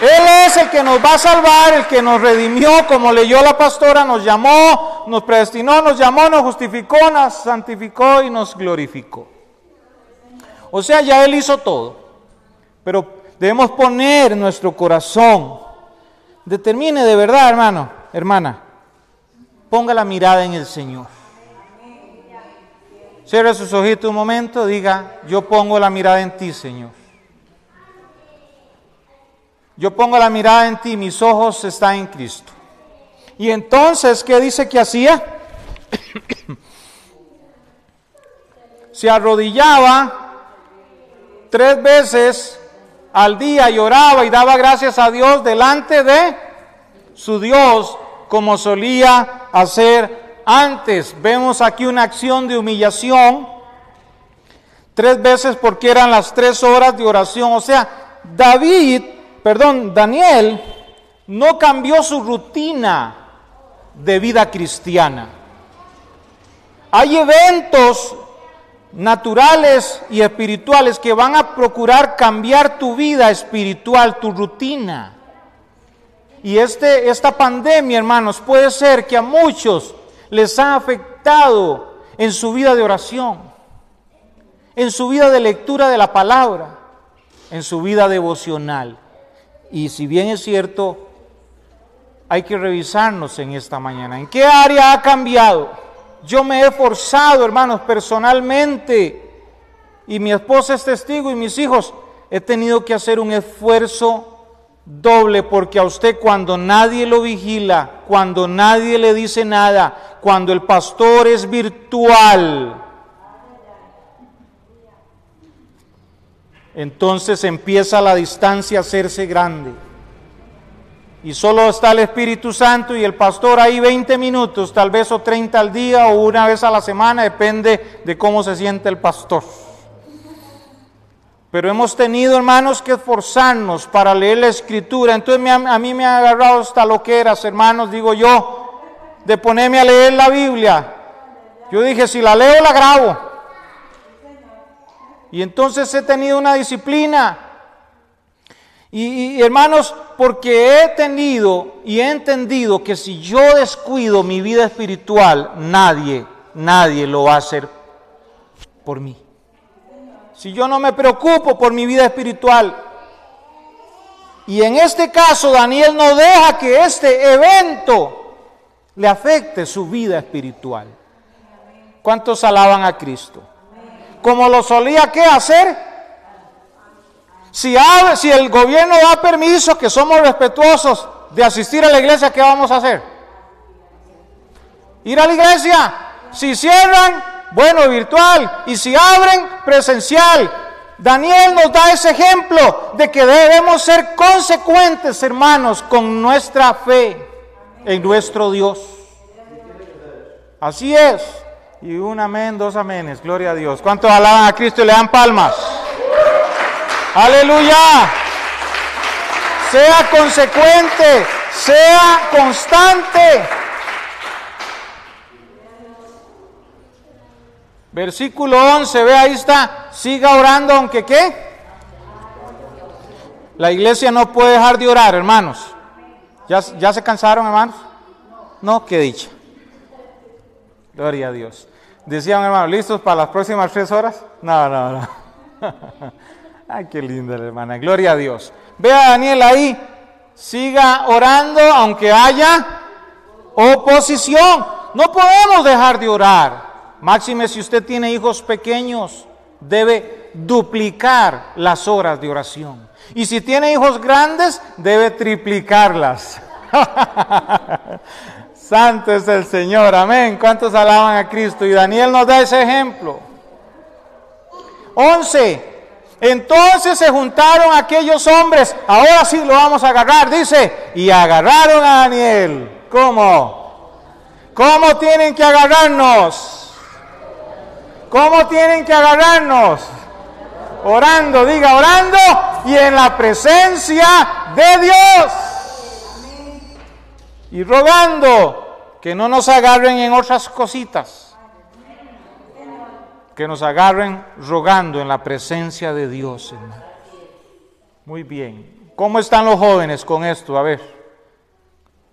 Él es el que nos va a salvar, el que nos redimió, como leyó la pastora, nos llamó, nos predestinó, nos llamó, nos justificó, nos santificó y nos glorificó. O sea, ya Él hizo todo. Pero debemos poner nuestro corazón. Determine de verdad, hermano, hermana. Ponga la mirada en el Señor. Cierre sus ojitos un momento, diga, yo pongo la mirada en ti, Señor. Yo pongo la mirada en ti, mis ojos están en Cristo. Y entonces, ¿qué dice que hacía? Se arrodillaba tres veces al día y oraba y daba gracias a Dios delante de su Dios, como solía hacer antes. Vemos aquí una acción de humillación, tres veces porque eran las tres horas de oración. O sea, David perdón, Daniel no cambió su rutina de vida cristiana. Hay eventos naturales y espirituales que van a procurar cambiar tu vida espiritual, tu rutina. Y este, esta pandemia, hermanos, puede ser que a muchos les ha afectado en su vida de oración, en su vida de lectura de la palabra, en su vida devocional. Y si bien es cierto, hay que revisarnos en esta mañana. ¿En qué área ha cambiado? Yo me he forzado, hermanos, personalmente, y mi esposa es testigo y mis hijos, he tenido que hacer un esfuerzo doble porque a usted cuando nadie lo vigila, cuando nadie le dice nada, cuando el pastor es virtual, entonces empieza la distancia a hacerse grande. Y solo está el Espíritu Santo y el pastor ahí 20 minutos, tal vez o 30 al día o una vez a la semana, depende de cómo se siente el pastor. Pero hemos tenido, hermanos, que esforzarnos para leer la escritura. Entonces a mí me ha agarrado hasta lo que eras, hermanos, digo yo, de ponerme a leer la Biblia. Yo dije, si la leo, la grabo. Y entonces he tenido una disciplina. Y, hermanos, porque he tenido y he entendido que si yo descuido mi vida espiritual, nadie, nadie lo va a hacer por mí. Si yo no me preocupo por mi vida espiritual, y en este caso Daniel no deja que este evento le afecte su vida espiritual. ¿Cuántos alaban a Cristo? Como lo solía que hacer. Si, si el gobierno da permiso, que somos respetuosos de asistir a la iglesia, ¿qué vamos a hacer? Ir a la iglesia. Si cierran, bueno, virtual. Y si abren, presencial. Daniel nos da ese ejemplo de que debemos ser consecuentes, hermanos, con nuestra fe en nuestro Dios. Así es. Y un amén, dos aménes, gloria a Dios. ¿Cuántos alaban a Cristo y le dan palmas? Aleluya. Sea consecuente, sea constante. Versículo 11, ve ahí está, siga orando aunque qué. La iglesia no puede dejar de orar, hermanos. ¿Ya, ya se cansaron, hermanos? No, qué dicha. Gloria a Dios. Decían, hermano, ¿listos para las próximas tres horas? No, no, no. Ay, qué linda la hermana. Gloria a Dios. Vea a Daniel ahí. Siga orando aunque haya oposición. No podemos dejar de orar. Máxime, si usted tiene hijos pequeños, debe duplicar las horas de oración. Y si tiene hijos grandes, debe triplicarlas. Santo es el Señor, amén. ¿Cuántos alaban a Cristo? Y Daniel nos da ese ejemplo. 11. Entonces se juntaron aquellos hombres, ahora sí lo vamos a agarrar, dice, y agarraron a Daniel. ¿Cómo? ¿Cómo tienen que agarrarnos? ¿Cómo tienen que agarrarnos? Orando, diga, orando y en la presencia de Dios y rogando que no nos agarren en otras cositas, que nos agarren rogando en la presencia de Dios, Muy bien. ¿Cómo están los jóvenes con esto? A ver.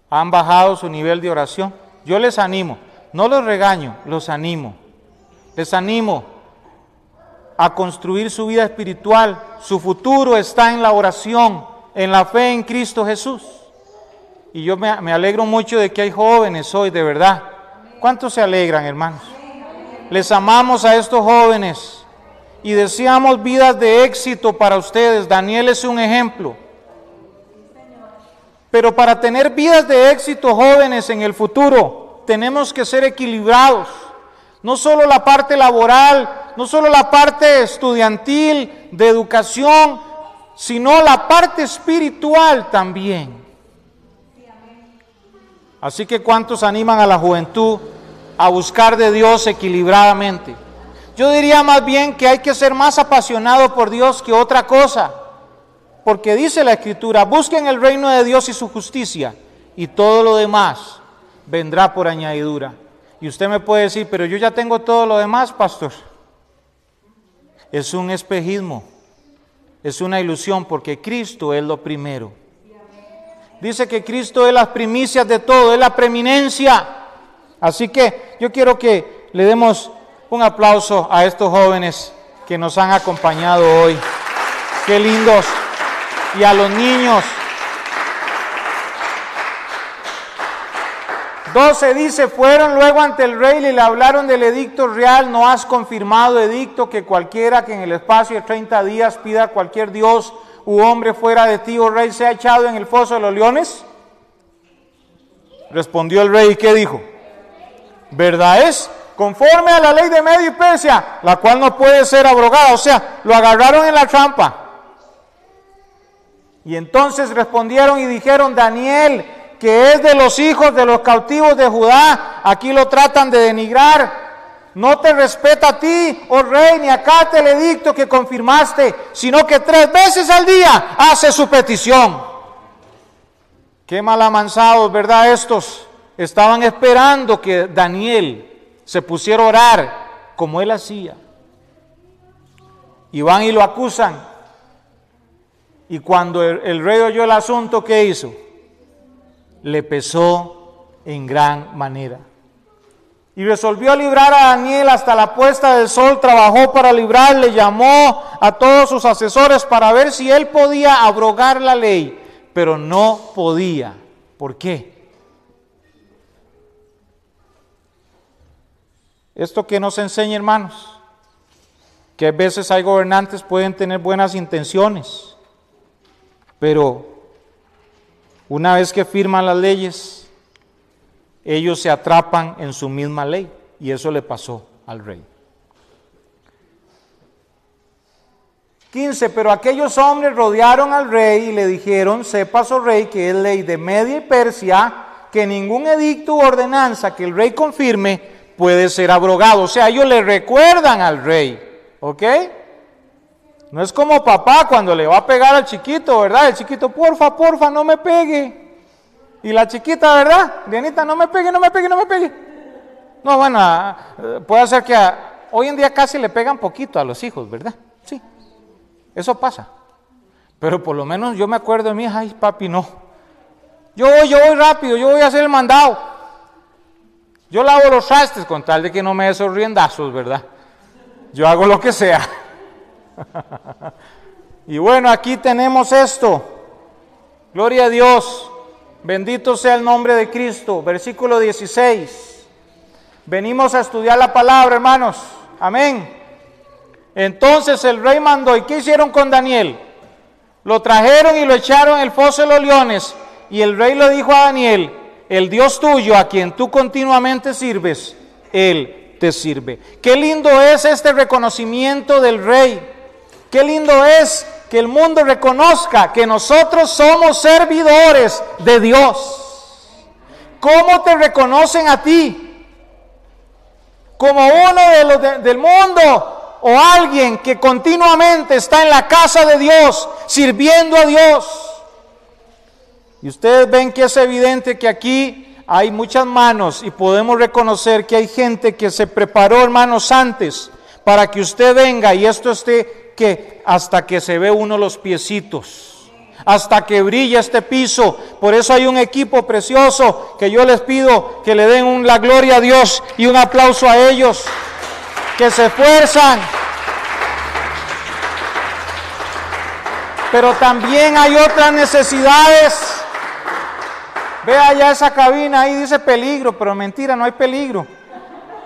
¿Han bajado su nivel de oración? Yo les animo, no los regaño, los animo. Les animo a construir su vida espiritual. Su futuro está en la oración, en la fe en Cristo Jesús. Y yo me, alegro mucho de que hay jóvenes hoy, de verdad. ¿Cuántos se alegran, hermanos? Les amamos a estos jóvenes y deseamos vidas de éxito para ustedes. Daniel es un ejemplo. Pero para tener vidas de éxito jóvenes en el futuro, tenemos que ser equilibrados. No solo la parte laboral, no solo la parte estudiantil, de educación, sino la parte espiritual también. Así que ¿cuántos animan a la juventud a buscar de Dios equilibradamente? Yo diría más bien que hay que ser más apasionado por Dios que otra cosa. Porque dice la Escritura, busquen el reino de Dios y su justicia y todo lo demás vendrá por añadidura. Y usted me puede decir, pero yo ya tengo todo lo demás, pastor. Es un espejismo, es una ilusión porque Cristo es lo primero. Dice que Cristo es las primicias de todo, es la preeminencia. Así que yo quiero que le demos un aplauso a estos jóvenes que nos han acompañado hoy. Qué lindos. Y a los niños. 12 dice, fueron luego ante el rey y le hablaron del edicto real, no has confirmado edicto que cualquiera que en el espacio de 30 días pida a cualquier dios u hombre fuera de ti, oh rey, sea echado en el foso de los leones? Respondió el rey, ¿y qué dijo? ¿Verdad es? Conforme a la ley de Medio y Persia, la cual no puede ser abrogada. O sea, lo agarraron en la trampa. Y entonces respondieron y dijeron, Daniel, que es de los hijos de los cautivos de Judá, aquí lo tratan de denigrar. No te respeta a ti, oh rey, ni acá el edicto que confirmaste, sino que tres veces al día hace su petición. Qué mal amansados, ¿verdad? Estos estaban esperando que Daniel se pusiera a orar como él hacía. Y van y lo acusan. Y cuando el, el rey oyó el asunto, ¿qué hizo? Le pesó en gran manera. Y resolvió librar a Daniel hasta la puesta del sol, trabajó para librarle, llamó a todos sus asesores para ver si él podía abrogar la ley, pero no podía. ¿Por qué? Esto que nos enseña, hermanos, que a veces hay gobernantes pueden tener buenas intenciones, pero una vez que firman las leyes, ellos se atrapan en su misma ley y eso le pasó al rey. 15. Pero aquellos hombres rodearon al rey y le dijeron, sepas, oh rey, que es ley de Media y Persia, que ningún edicto u ordenanza que el rey confirme puede ser abrogado. O sea, ellos le recuerdan al rey, ¿ok? No es como papá cuando le va a pegar al chiquito, ¿verdad? El chiquito, porfa, porfa, no me pegue. Y la chiquita, ¿verdad? Dianita, no me pegue, no me pegue, no me pegue. No, bueno, ah, puede ser que hoy en día casi le pegan poquito a los hijos, ¿verdad? Sí, eso pasa. Pero por lo menos yo me acuerdo de mi hija, ay papi, no. Yo voy, yo voy rápido, yo voy a hacer el mandado. Yo lavo los trastes con tal de que no me dé esos riendazos, ¿verdad? Yo hago lo que sea. y bueno, aquí tenemos esto. Gloria a Dios. Bendito sea el nombre de Cristo. Versículo 16. Venimos a estudiar la palabra, hermanos. Amén. Entonces el rey mandó. ¿Y qué hicieron con Daniel? Lo trajeron y lo echaron en el foso de los leones. Y el rey le dijo a Daniel, el Dios tuyo a quien tú continuamente sirves, Él te sirve. Qué lindo es este reconocimiento del rey. Qué lindo es que el mundo reconozca que nosotros somos servidores de Dios. ¿Cómo te reconocen a ti? Como uno de los del mundo o alguien que continuamente está en la casa de Dios, sirviendo a Dios. Y ustedes ven que es evidente que aquí hay muchas manos y podemos reconocer que hay gente que se preparó, hermanos, antes para que usted venga y esto esté que hasta que se ve uno los piecitos, hasta que brilla este piso. Por eso hay un equipo precioso que yo les pido que le den la gloria a Dios y un aplauso a ellos, que se esfuerzan. Pero también hay otras necesidades. Vea ya esa cabina ahí dice peligro, pero mentira, no hay peligro.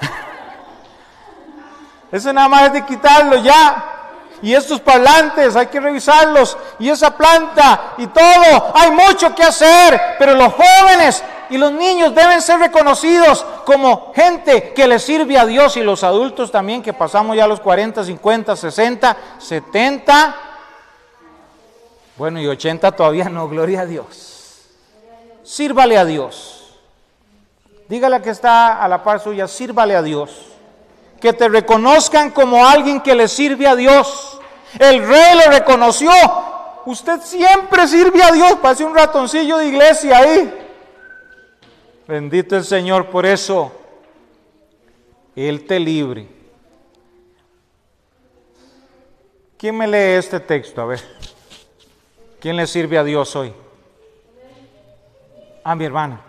Eso nada más es de quitarlo ya. Y estos parlantes hay que revisarlos. Y esa planta y todo. Hay mucho que hacer. Pero los jóvenes y los niños deben ser reconocidos como gente que le sirve a Dios. Y los adultos también que pasamos ya los 40, 50, 60, 70. Bueno, y 80 todavía no. Gloria a Dios. Sírvale a Dios. Dígale que está a la par suya. Sírvale a Dios que te reconozcan como alguien que le sirve a Dios. El rey le reconoció. Usted siempre sirve a Dios. Parece un ratoncillo de iglesia ahí. Bendito el Señor por eso. Él te libre. ¿Quién me lee este texto? A ver. ¿Quién le sirve a Dios hoy? A mi hermana.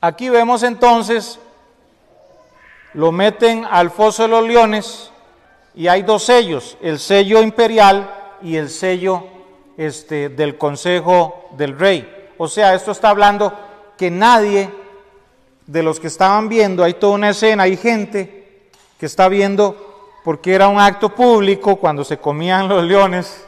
Aquí vemos entonces, lo meten al foso de los leones y hay dos sellos, el sello imperial y el sello este, del consejo del rey. O sea, esto está hablando que nadie de los que estaban viendo, hay toda una escena, hay gente que está viendo porque era un acto público cuando se comían los leones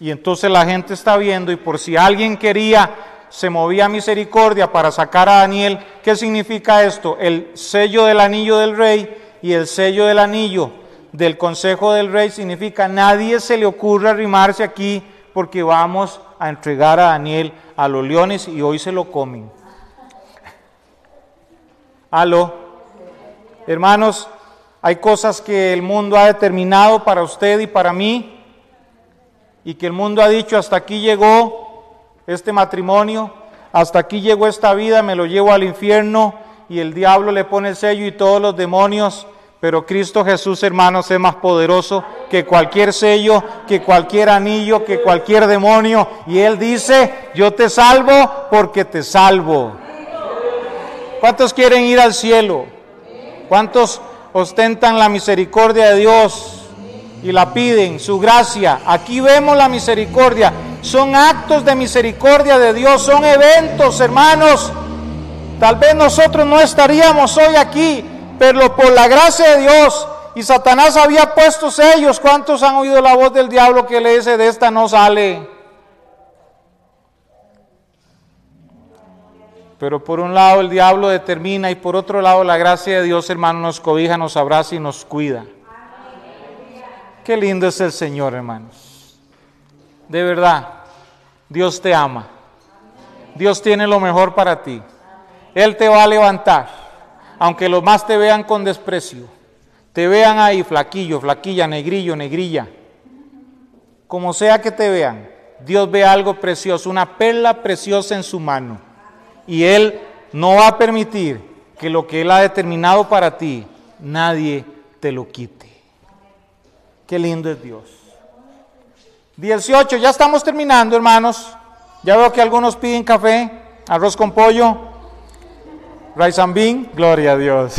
y entonces la gente está viendo y por si alguien quería se movía misericordia para sacar a Daniel. ¿Qué significa esto? El sello del anillo del rey y el sello del anillo del consejo del rey significa nadie se le ocurra arrimarse aquí porque vamos a entregar a Daniel a los leones y hoy se lo comen. Aló. Hermanos, hay cosas que el mundo ha determinado para usted y para mí y que el mundo ha dicho hasta aquí llegó este matrimonio, hasta aquí llegó esta vida, me lo llevo al infierno y el diablo le pone el sello y todos los demonios, pero Cristo Jesús, hermanos, es más poderoso que cualquier sello, que cualquier anillo, que cualquier demonio. Y Él dice, yo te salvo porque te salvo. ¿Cuántos quieren ir al cielo? ¿Cuántos ostentan la misericordia de Dios y la piden, su gracia? Aquí vemos la misericordia son actos de misericordia de Dios, son eventos, hermanos. Tal vez nosotros no estaríamos hoy aquí, pero por la gracia de Dios y Satanás había puesto sellos. ¿Cuántos han oído la voz del diablo que le dice, de esta no sale? Pero por un lado el diablo determina y por otro lado la gracia de Dios, hermano, nos cobija, nos abraza y nos cuida. Qué lindo es el Señor, hermanos. De verdad, Dios te ama. Dios tiene lo mejor para ti. Él te va a levantar, aunque los más te vean con desprecio. Te vean ahí flaquillo, flaquilla, negrillo, negrilla. Como sea que te vean, Dios ve algo precioso, una perla preciosa en su mano. Y Él no va a permitir que lo que Él ha determinado para ti, nadie te lo quite. Qué lindo es Dios. 18, ya estamos terminando, hermanos. Ya veo que algunos piden café, arroz con pollo, rice and bean. Gloria a Dios.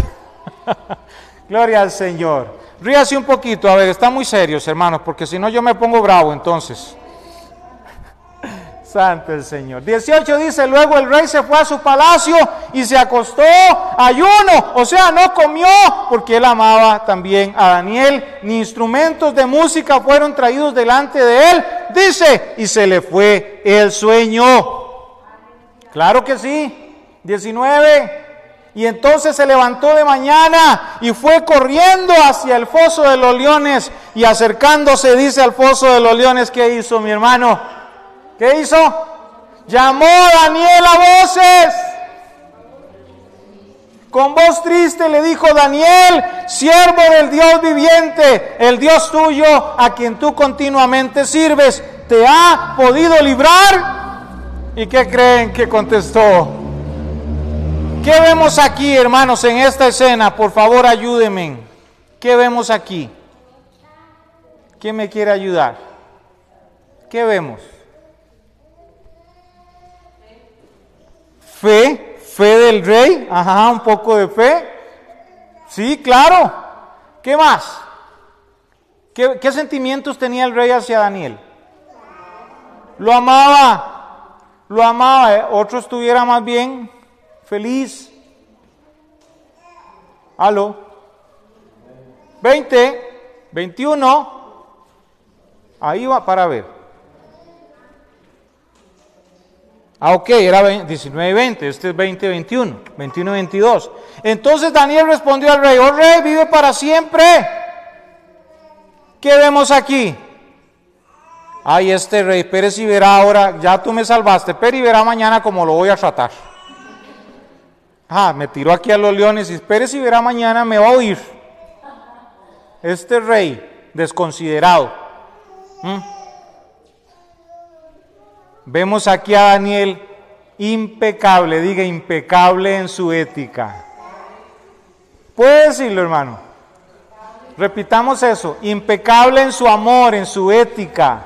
Gloria al Señor. Ríase un poquito, a ver, están muy serios, hermanos, porque si no yo me pongo bravo entonces. Santo el Señor. 18 dice, luego el rey se fue a su palacio y se acostó ayuno, o sea, no comió porque él amaba también a Daniel, ni instrumentos de música fueron traídos delante de él, dice, y se le fue el sueño. Claro que sí. 19. Y entonces se levantó de mañana y fue corriendo hacia el foso de los leones y acercándose, dice al foso de los leones, ¿qué hizo mi hermano? ¿Qué hizo? Llamó a Daniel a voces. Con voz triste le dijo Daniel, siervo del Dios viviente, el Dios tuyo a quien tú continuamente sirves, ¿te ha podido librar? ¿Y qué creen que contestó? ¿Qué vemos aquí, hermanos, en esta escena? Por favor, ayúdenme. ¿Qué vemos aquí? ¿Quién me quiere ayudar? ¿Qué vemos? Fe, fe del rey, ajá, un poco de fe. Sí, claro. ¿Qué más? ¿Qué, sentimientos tenía el rey hacia Daniel? Lo amaba, lo amaba. ¿eh? Otro estuviera más bien feliz. Aló. 20, 21. Ahí va para ver. Ah, ok, era 19 y 20, este es 20 21, 21 y 22. Entonces Daniel respondió al rey, oh rey, vive para siempre. ¿Qué vemos aquí? Ay, este rey, Pérez y verá ahora, ya tú me salvaste, Pérez y verá mañana cómo lo voy a tratar. Ah, me tiró aquí a los leones y Pérez y verá mañana me va a oír. Este rey desconsiderado. ¿Mm? Vemos aquí a Daniel impecable, diga impecable en su ética. ¿Puede decirlo, hermano? Repitamos eso, impecable en su amor, en su ética.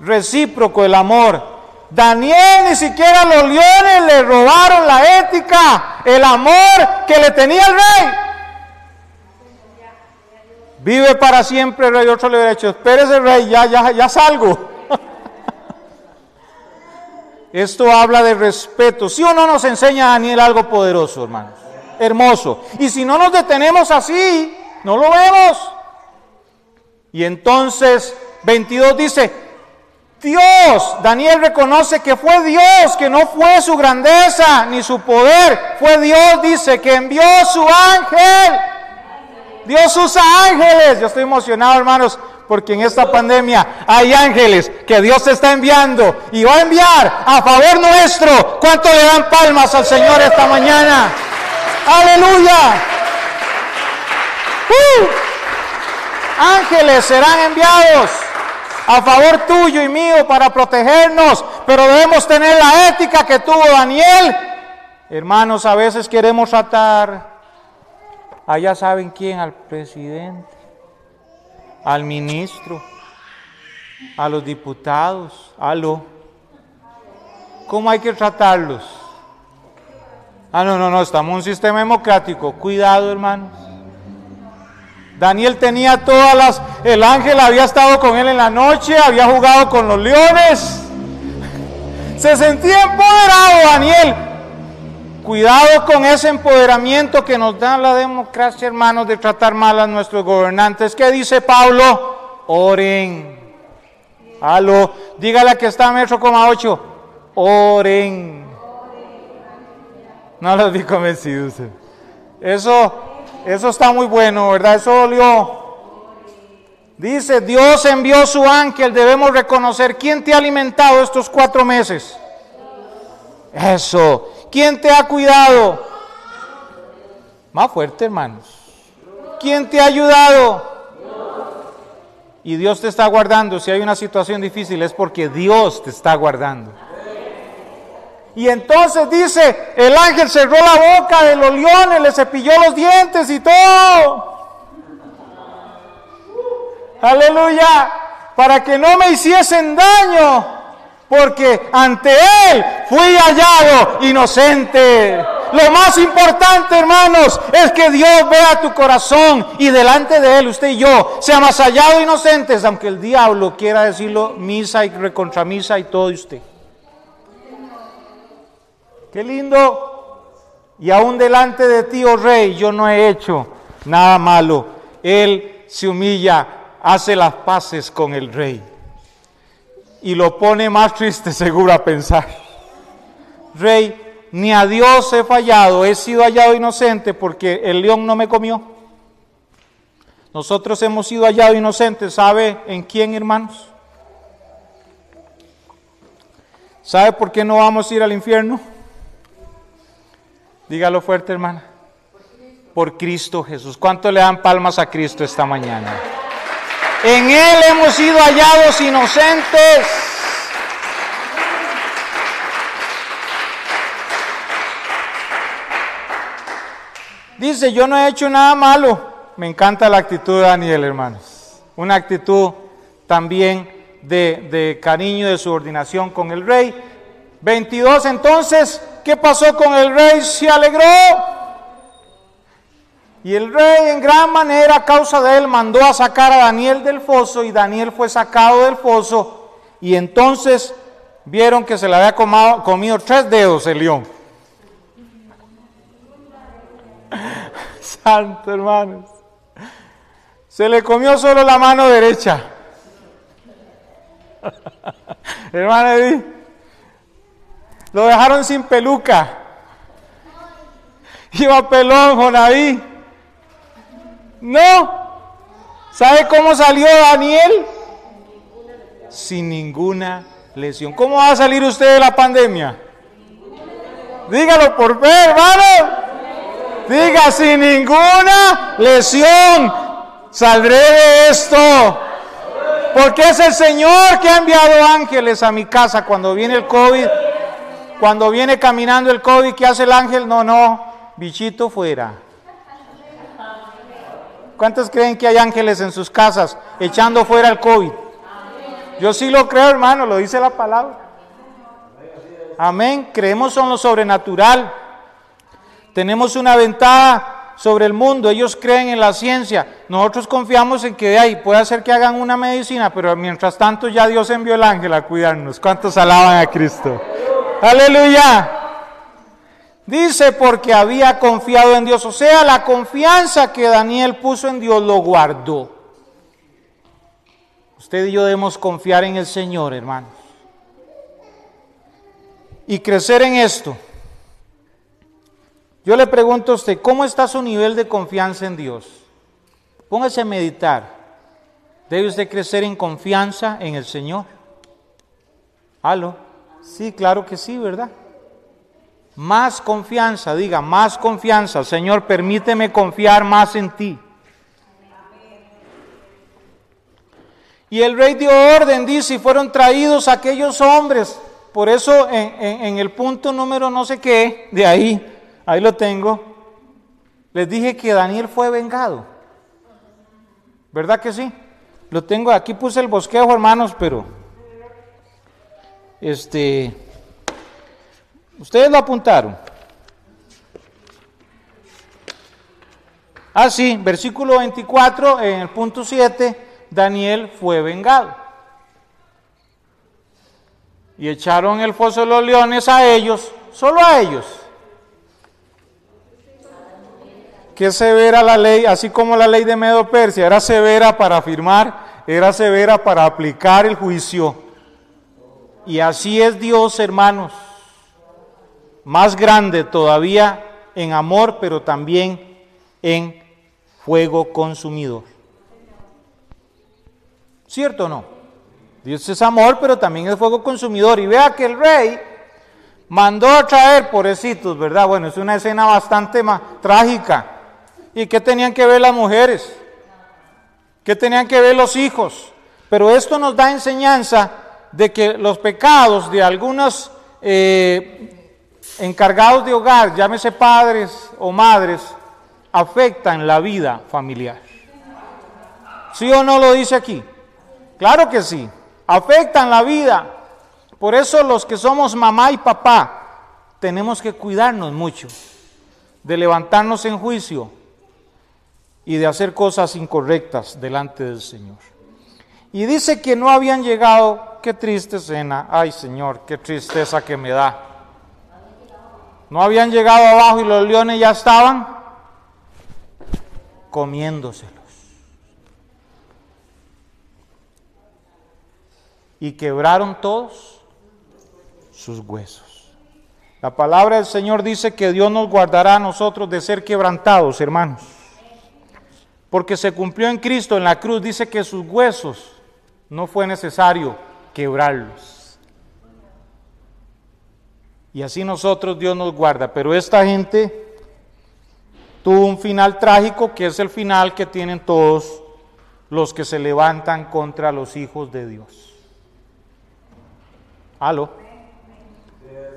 Recíproco el amor. Daniel ni siquiera los leones le robaron la ética, el amor que le tenía el rey. Vive para siempre, rey. Otro le hubiera dicho, espérese, rey, ya, ya, ya salgo. Esto habla de respeto. Si ¿Sí o no nos enseña Daniel algo poderoso, hermanos? Hermoso. Y si no nos detenemos así, no lo vemos. Y entonces 22 dice, Dios, Daniel reconoce que fue Dios, que no fue su grandeza ni su poder, fue Dios, dice, que envió su ángel. Dios usa ángeles. Yo estoy emocionado, hermanos, porque en esta pandemia hay ángeles que Dios está enviando y va a enviar a favor nuestro. ¿Cuánto le dan palmas al Señor esta mañana? Aleluya. ¡Uh! Ángeles serán enviados a favor tuyo y mío para protegernos, pero debemos tener la ética que tuvo Daniel. Hermanos, a veces queremos tratar, allá saben quién, al presidente al ministro, a los diputados, a lo. ¿Cómo hay que tratarlos? Ah, no, no, no, estamos en un sistema democrático. Cuidado, hermanos. Daniel tenía todas las... El ángel había estado con él en la noche, había jugado con los leones. Se sentía empoderado Daniel. Cuidado con ese empoderamiento que nos da la democracia, hermanos, de tratar mal a nuestros gobernantes. ¿Qué dice Pablo? Oren. Aló, dígale que está a metro coma ocho. Oren. No los vi convencidos. Eso, eso está muy bueno, ¿verdad? Eso dolió. Dice, Dios envió su ángel, debemos reconocer quién te ha alimentado estos cuatro meses. Eso. ¿Quién te ha cuidado? Más fuerte, hermanos. ¿Quién te ha ayudado? Y Dios te está guardando. Si hay una situación difícil es porque Dios te está guardando. Y entonces dice, el ángel cerró la boca de los leones, le cepilló los dientes y todo. Aleluya. Para que no me hiciesen daño porque ante Él fui hallado inocente. Lo más importante, hermanos, es que Dios vea tu corazón y delante de Él, usted y yo, seamos hallados inocentes, aunque el diablo quiera decirlo misa y recontramisa y todo usted. Qué lindo. Y aún delante de ti, oh rey, yo no he hecho nada malo. Él se humilla, hace las paces con el rey y lo pone más triste seguro a pensar. Rey, ni a Dios he fallado, he sido hallado inocente porque el león no me comió. Nosotros hemos sido hallados inocentes, ¿sabe en quién, hermanos? ¿Sabe por qué no vamos a ir al infierno? Dígalo fuerte, hermana. Por Cristo Jesús. ¿Cuánto le dan palmas a Cristo esta mañana? En Él hemos sido hallados inocentes. Dice, yo no he hecho nada malo. Me encanta la actitud de Daniel, hermanos. Una actitud también de, de cariño, de subordinación con el rey. 22, entonces, ¿qué pasó con el rey? Se alegró. Y el rey en gran manera a causa de él mandó a sacar a Daniel del foso y Daniel fue sacado del foso y entonces vieron que se le había comido tres dedos el león. Santo hermanos. Se le comió solo la mano derecha. Hermano Edith, lo dejaron sin peluca. Iba pelón, Jonaví. No. ¿Sabe cómo salió Daniel? Sin ninguna lesión. ¿Cómo va a salir usted de la pandemia? Dígalo por fe, hermano. Diga, sin ninguna lesión saldré de esto. Porque es el Señor que ha enviado ángeles a mi casa cuando viene el COVID. Cuando viene caminando el COVID, ¿qué hace el ángel? No, no, bichito fuera. ¿Cuántos creen que hay ángeles en sus casas echando fuera el COVID? Yo sí lo creo, hermano, lo dice la palabra. Amén. Creemos en lo sobrenatural. Tenemos una ventaja sobre el mundo. Ellos creen en la ciencia. Nosotros confiamos en que de ahí puede ser que hagan una medicina, pero mientras tanto ya Dios envió el ángel a cuidarnos. ¿Cuántos alaban a Cristo? Aleluya. Dice porque había confiado en Dios. O sea, la confianza que Daniel puso en Dios lo guardó. Usted y yo debemos confiar en el Señor, hermanos. Y crecer en esto. Yo le pregunto a usted, ¿cómo está su nivel de confianza en Dios? Póngase a meditar. ¿Debe usted crecer en confianza en el Señor? ¿Aló? Sí, claro que sí, ¿verdad? Más confianza, diga, más confianza. Señor, permíteme confiar más en ti. Y el rey dio orden, dice, fueron traídos aquellos hombres. Por eso en, en el punto número no sé qué, de ahí, Ahí lo tengo. Les dije que Daniel fue vengado. ¿Verdad que sí? Lo tengo, aquí puse el bosquejo, hermanos, pero este ustedes lo apuntaron. Ah, sí, versículo 24, en el punto 7, Daniel fue vengado. Y echaron el foso de los leones a ellos, solo a ellos Qué severa la ley, así como la ley de Medo Persia era severa para afirmar, era severa para aplicar el juicio. Y así es Dios, hermanos, más grande todavía en amor, pero también en fuego consumidor. ¿Cierto o no? Dios es amor, pero también es fuego consumidor. Y vea que el rey mandó a traer pobrecitos, ¿verdad? Bueno, es una escena bastante más trágica. ¿Y qué tenían que ver las mujeres? ¿Qué tenían que ver los hijos? Pero esto nos da enseñanza de que los pecados de algunos eh, encargados de hogar, llámese padres o madres, afectan la vida familiar. ¿Sí o no lo dice aquí? Claro que sí, afectan la vida. Por eso los que somos mamá y papá tenemos que cuidarnos mucho de levantarnos en juicio y de hacer cosas incorrectas delante del Señor. Y dice que no habían llegado, qué triste escena, ay Señor, qué tristeza que me da. No habían llegado abajo y los leones ya estaban comiéndoselos. Y quebraron todos sus huesos. La palabra del Señor dice que Dios nos guardará a nosotros de ser quebrantados, hermanos porque se cumplió en Cristo en la cruz, dice que sus huesos no fue necesario quebrarlos. Y así nosotros Dios nos guarda. Pero esta gente tuvo un final trágico que es el final que tienen todos los que se levantan contra los hijos de Dios. ¿Aló?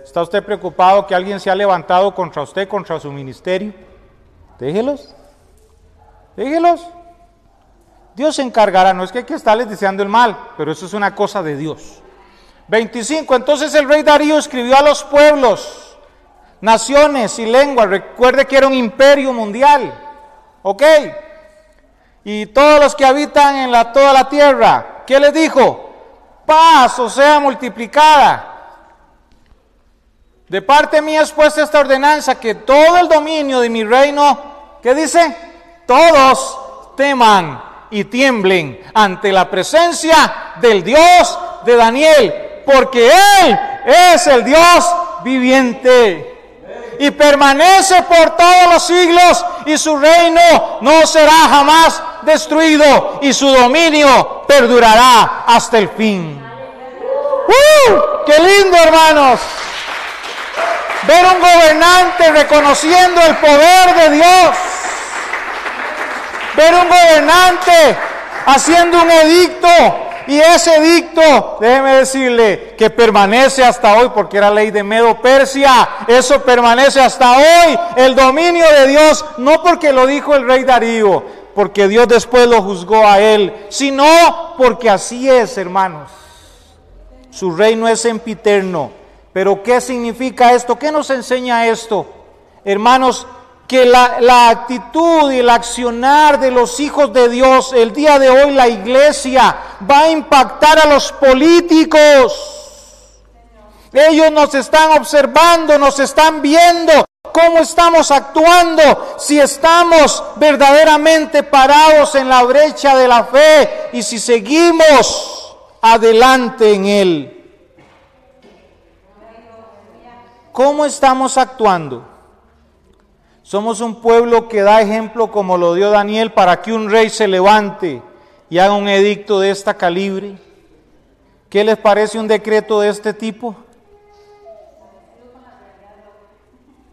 ¿Está usted preocupado que alguien se ha levantado contra usted, contra su ministerio? Déjelos. Déjelos. Dios se encargará, no es que hay que estarles deseando el mal, pero eso es una cosa de Dios. 25. Entonces el rey Darío escribió a los pueblos, naciones y lenguas. Recuerde que era un imperio mundial. ¿Ok? Y todos los que habitan en la, toda la tierra, ¿qué les dijo? Paz o sea multiplicada. De parte mía es puesta esta ordenanza que todo el dominio de mi reino, ¿qué dice? Todos teman y tiemblen ante la presencia del Dios de Daniel, porque Él es el Dios viviente y permanece por todos los siglos y su reino no será jamás destruido y su dominio perdurará hasta el fin. ¡Uh! ¡Qué lindo, hermanos! Ver un gobernante reconociendo el poder de Dios ver un gobernante haciendo un edicto y ese edicto, déjeme decirle, que permanece hasta hoy porque era ley de Medo Persia, eso permanece hasta hoy, el dominio de Dios, no porque lo dijo el rey Darío, porque Dios después lo juzgó a él, sino porque así es, hermanos. Su reino es empiterno. Pero ¿qué significa esto? ¿Qué nos enseña esto? Hermanos, que la, actitud y el accionar de los hijos de Dios, el día de hoy la iglesia va a impactar a los políticos. Ellos nos están observando, nos están viendo cómo estamos actuando, si estamos verdaderamente parados en la brecha de la fe y si seguimos adelante en él. ¿Cómo estamos actuando? Somos un pueblo que da ejemplo como lo dio Daniel para que un rey se levante y haga un edicto de esta calibre. ¿Qué les parece un decreto de este tipo?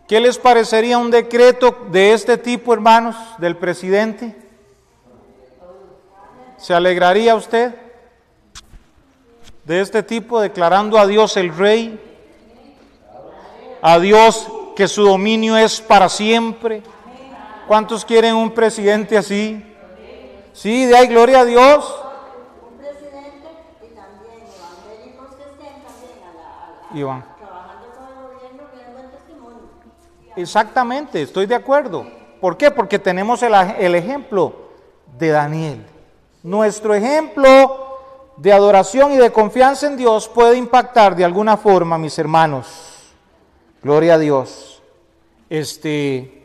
¿Qué les parecería un decreto de este tipo, hermanos, del presidente? ¿Se alegraría usted de este tipo declarando a Dios el rey? A Dios que su dominio es para siempre. ¿Cuántos quieren un presidente así? Sí, de ahí gloria a Dios. Un presidente y también evangélicos que estén también a la, Iván. trabajando con el gobierno que den buen testimonio. Exactamente, estoy de acuerdo. ¿Por qué? Porque tenemos el, el ejemplo de Daniel. Nuestro ejemplo de adoración y de confianza en Dios puede impactar de alguna forma, mis hermanos. Gloria a Dios. Este,